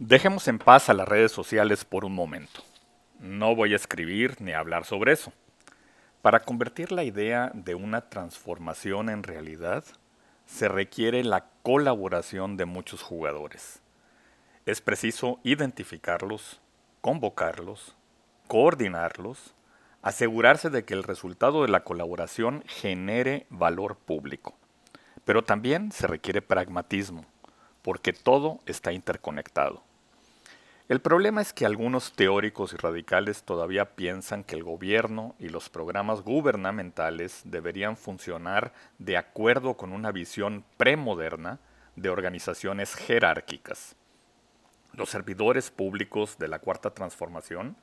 Dejemos en paz a las redes sociales por un momento. No voy a escribir ni hablar sobre eso. Para convertir la idea de una transformación en realidad, se requiere la colaboración de muchos jugadores. Es preciso identificarlos, convocarlos, coordinarlos, asegurarse de que el resultado de la colaboración genere valor público. Pero también se requiere pragmatismo, porque todo está interconectado. El problema es que algunos teóricos y radicales todavía piensan que el gobierno y los programas gubernamentales deberían funcionar de acuerdo con una visión premoderna de organizaciones jerárquicas. Los servidores públicos de la Cuarta Transformación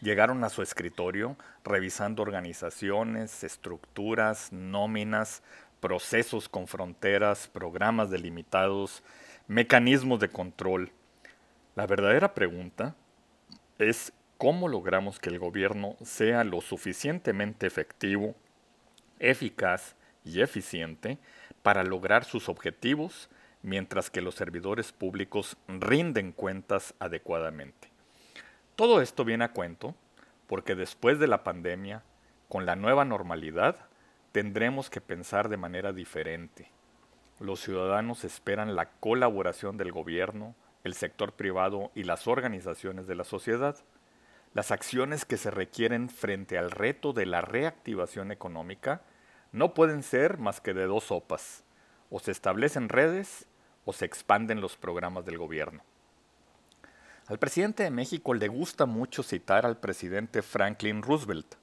llegaron a su escritorio revisando organizaciones, estructuras, nóminas, procesos con fronteras, programas delimitados, mecanismos de control, la verdadera pregunta es cómo logramos que el gobierno sea lo suficientemente efectivo, eficaz y eficiente para lograr sus objetivos mientras que los servidores públicos rinden cuentas adecuadamente. Todo esto viene a cuento porque después de la pandemia, con la nueva normalidad, tendremos que pensar de manera diferente. Los ciudadanos esperan la colaboración del gobierno, el sector privado y las organizaciones de la sociedad. Las acciones que se requieren frente al reto de la reactivación económica no pueden ser más que de dos sopas. O se establecen redes o se expanden los programas del gobierno. Al presidente de México le gusta mucho citar al presidente Franklin Roosevelt.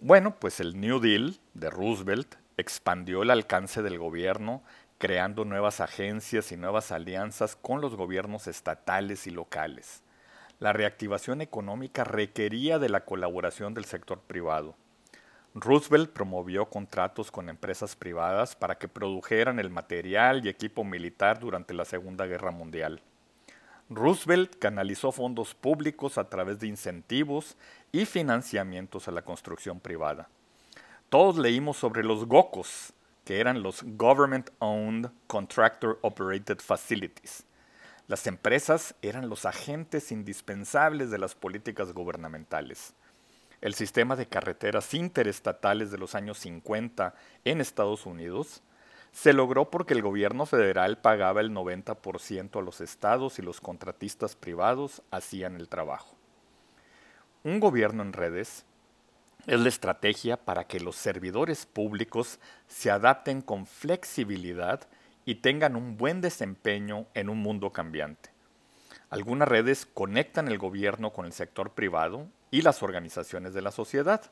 Bueno, pues el New Deal de Roosevelt expandió el alcance del gobierno creando nuevas agencias y nuevas alianzas con los gobiernos estatales y locales. La reactivación económica requería de la colaboración del sector privado. Roosevelt promovió contratos con empresas privadas para que produjeran el material y equipo militar durante la Segunda Guerra Mundial. Roosevelt canalizó fondos públicos a través de incentivos y financiamientos a la construcción privada. Todos leímos sobre los GOCOS, que eran los Government Owned Contractor Operated Facilities. Las empresas eran los agentes indispensables de las políticas gubernamentales. El sistema de carreteras interestatales de los años 50 en Estados Unidos se logró porque el gobierno federal pagaba el 90% a los estados y los contratistas privados hacían el trabajo. Un gobierno en redes es la estrategia para que los servidores públicos se adapten con flexibilidad y tengan un buen desempeño en un mundo cambiante. Algunas redes conectan el gobierno con el sector privado y las organizaciones de la sociedad.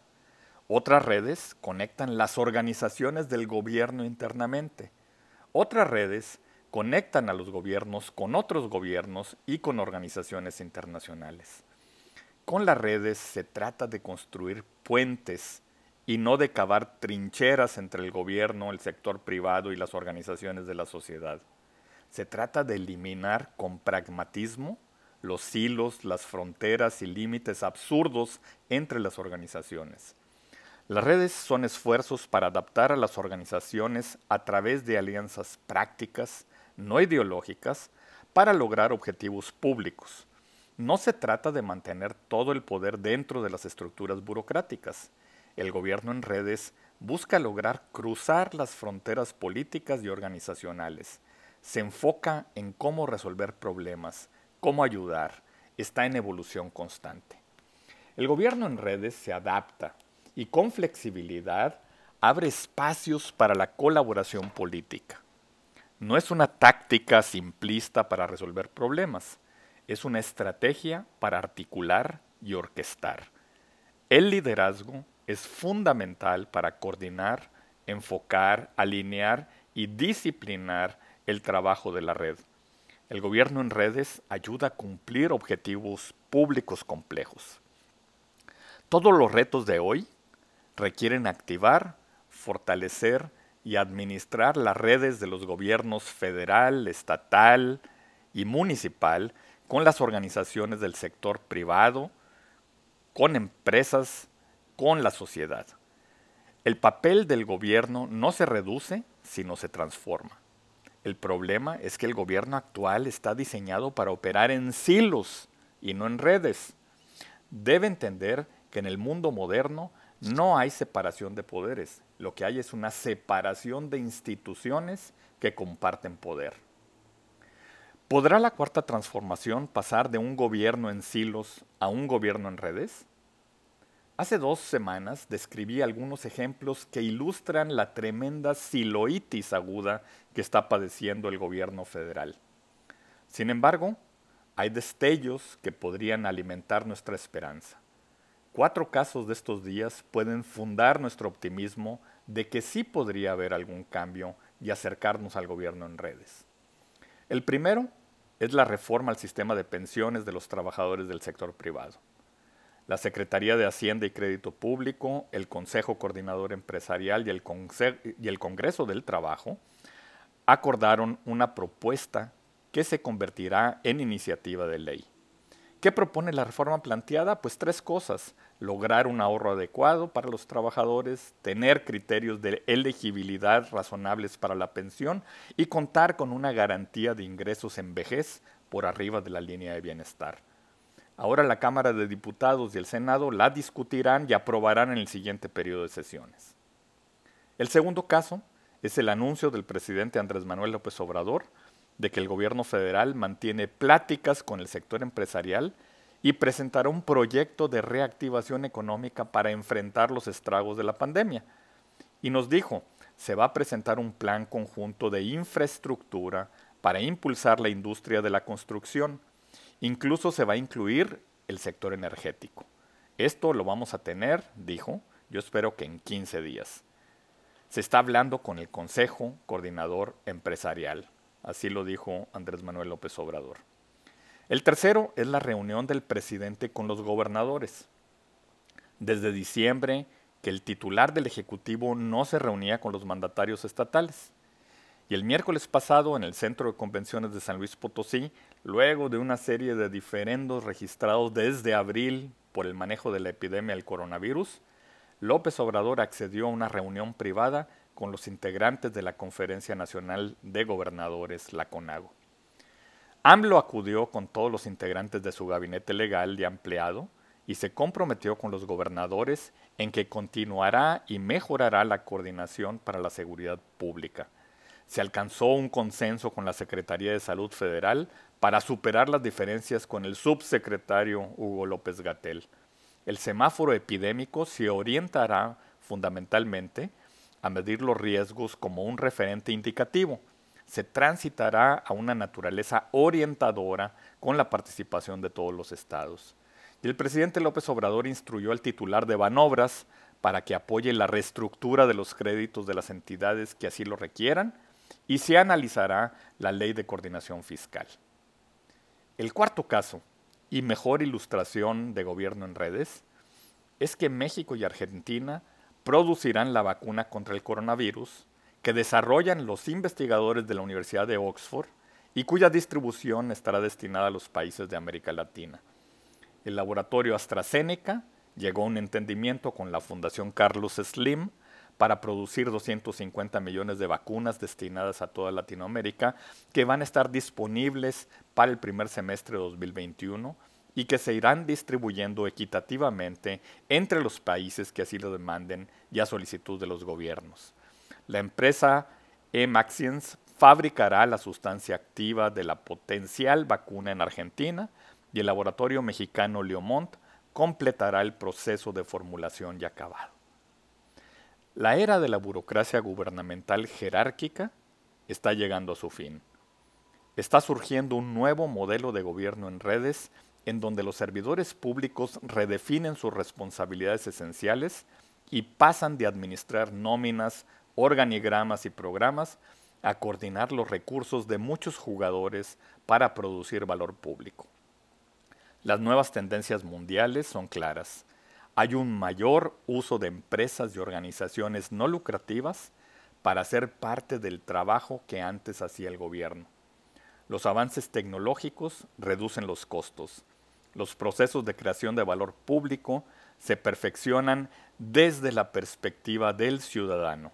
Otras redes conectan las organizaciones del gobierno internamente. Otras redes conectan a los gobiernos con otros gobiernos y con organizaciones internacionales. Con las redes se trata de construir puentes y no de cavar trincheras entre el gobierno, el sector privado y las organizaciones de la sociedad. Se trata de eliminar con pragmatismo los hilos, las fronteras y límites absurdos entre las organizaciones. Las redes son esfuerzos para adaptar a las organizaciones a través de alianzas prácticas, no ideológicas, para lograr objetivos públicos no se trata de mantener todo el poder dentro de las estructuras burocráticas. El gobierno en redes busca lograr cruzar las fronteras políticas y organizacionales. Se enfoca en cómo resolver problemas, cómo ayudar. Está en evolución constante. El gobierno en redes se adapta y con flexibilidad abre espacios para la colaboración política. No es una táctica simplista para resolver problemas es una estrategia para articular y orquestar. El liderazgo es fundamental para coordinar, enfocar, alinear y disciplinar el trabajo de la red. El gobierno en redes ayuda a cumplir objetivos públicos complejos. Todos los retos de hoy requieren activar, fortalecer y administrar las redes de los gobiernos federal, estatal y municipal con las organizaciones del sector privado, con empresas, con la sociedad. El papel del gobierno no se reduce, sino se transforma. El problema es que el gobierno actual está diseñado para operar en silos y no en redes. Debe entender que en el mundo moderno no hay separación de poderes, lo que hay es una separación de instituciones que comparten poder. ¿Podrá la cuarta transformación pasar de un gobierno en silos a un gobierno en redes? Hace dos semanas describí algunos ejemplos que ilustran la tremenda siloitis aguda que está padeciendo el gobierno federal. Sin embargo, hay destellos que podrían alimentar nuestra esperanza. Cuatro casos de estos días pueden fundar nuestro optimismo de que sí podría haber algún cambio y acercarnos al gobierno en redes. El primero es la reforma al sistema de pensiones de los trabajadores del sector privado. La Secretaría de Hacienda y Crédito Público, el Consejo Coordinador Empresarial y el, Congreso del Trabajo acordaron una propuesta que se convertirá en iniciativa de ley. ¿Qué propone la reforma planteada? Pues tres cosas. Lograr un ahorro adecuado para los trabajadores, tener criterios de elegibilidad razonables para la pensión y contar con una garantía de ingresos en vejez por arriba de la línea de bienestar. Ahora la Cámara de Diputados y el Senado la discutirán y aprobarán en el siguiente periodo de sesiones. El segundo caso es el anuncio del presidente Andrés Manuel López Obrador de que el gobierno federal mantiene pláticas con el sector empresarial y presentará un proyecto de reactivación económica para enfrentar los estragos de la pandemia. Y nos dijo, se va a presentar un plan conjunto de infraestructura para impulsar la industria de la construcción. Incluso se va a incluir el sector energético. Esto lo vamos a tener, dijo, yo espero que en 15 días. Se está hablando con el Consejo Coordinador Empresarial. Así lo dijo Andrés Manuel López Obrador. El tercero es la reunión del presidente con los gobernadores. Desde diciembre que el titular del Ejecutivo no se reunía con los mandatarios estatales. Y el miércoles pasado, en el Centro de Convenciones de San Luis Potosí, luego de una serie de diferendos registrados desde abril por el manejo de la epidemia del coronavirus, López Obrador accedió a una reunión privada con los integrantes de la Conferencia Nacional de Gobernadores, la CONAGO. AMLO acudió con todos los integrantes de su gabinete legal y ampliado y se comprometió con los gobernadores en que continuará y mejorará la coordinación para la seguridad pública. Se alcanzó un consenso con la Secretaría de Salud Federal para superar las diferencias con el subsecretario Hugo López Gatel. El semáforo epidémico se orientará fundamentalmente a medir los riesgos como un referente indicativo. Se transitará a una naturaleza orientadora con la participación de todos los estados. Y el presidente López Obrador instruyó al titular de Banobras para que apoye la reestructura de los créditos de las entidades que así lo requieran y se analizará la ley de coordinación fiscal. El cuarto caso, y mejor ilustración de gobierno en redes, es que México y Argentina producirán la vacuna contra el coronavirus que desarrollan los investigadores de la Universidad de Oxford y cuya distribución estará destinada a los países de América Latina. El laboratorio AstraZeneca llegó a un entendimiento con la Fundación Carlos Slim para producir 250 millones de vacunas destinadas a toda Latinoamérica que van a estar disponibles para el primer semestre de 2021 y que se irán distribuyendo equitativamente entre los países que así lo demanden y a solicitud de los gobiernos. La empresa Emaxiens fabricará la sustancia activa de la potencial vacuna en Argentina y el laboratorio mexicano Leomont completará el proceso de formulación y acabado. La era de la burocracia gubernamental jerárquica está llegando a su fin. Está surgiendo un nuevo modelo de gobierno en redes en donde los servidores públicos redefinen sus responsabilidades esenciales y pasan de administrar nóminas, organigramas y programas a coordinar los recursos de muchos jugadores para producir valor público. Las nuevas tendencias mundiales son claras. Hay un mayor uso de empresas y organizaciones no lucrativas para ser parte del trabajo que antes hacía el gobierno. Los avances tecnológicos reducen los costos, los procesos de creación de valor público se perfeccionan desde la perspectiva del ciudadano.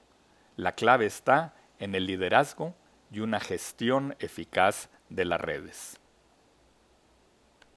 La clave está en el liderazgo y una gestión eficaz de las redes.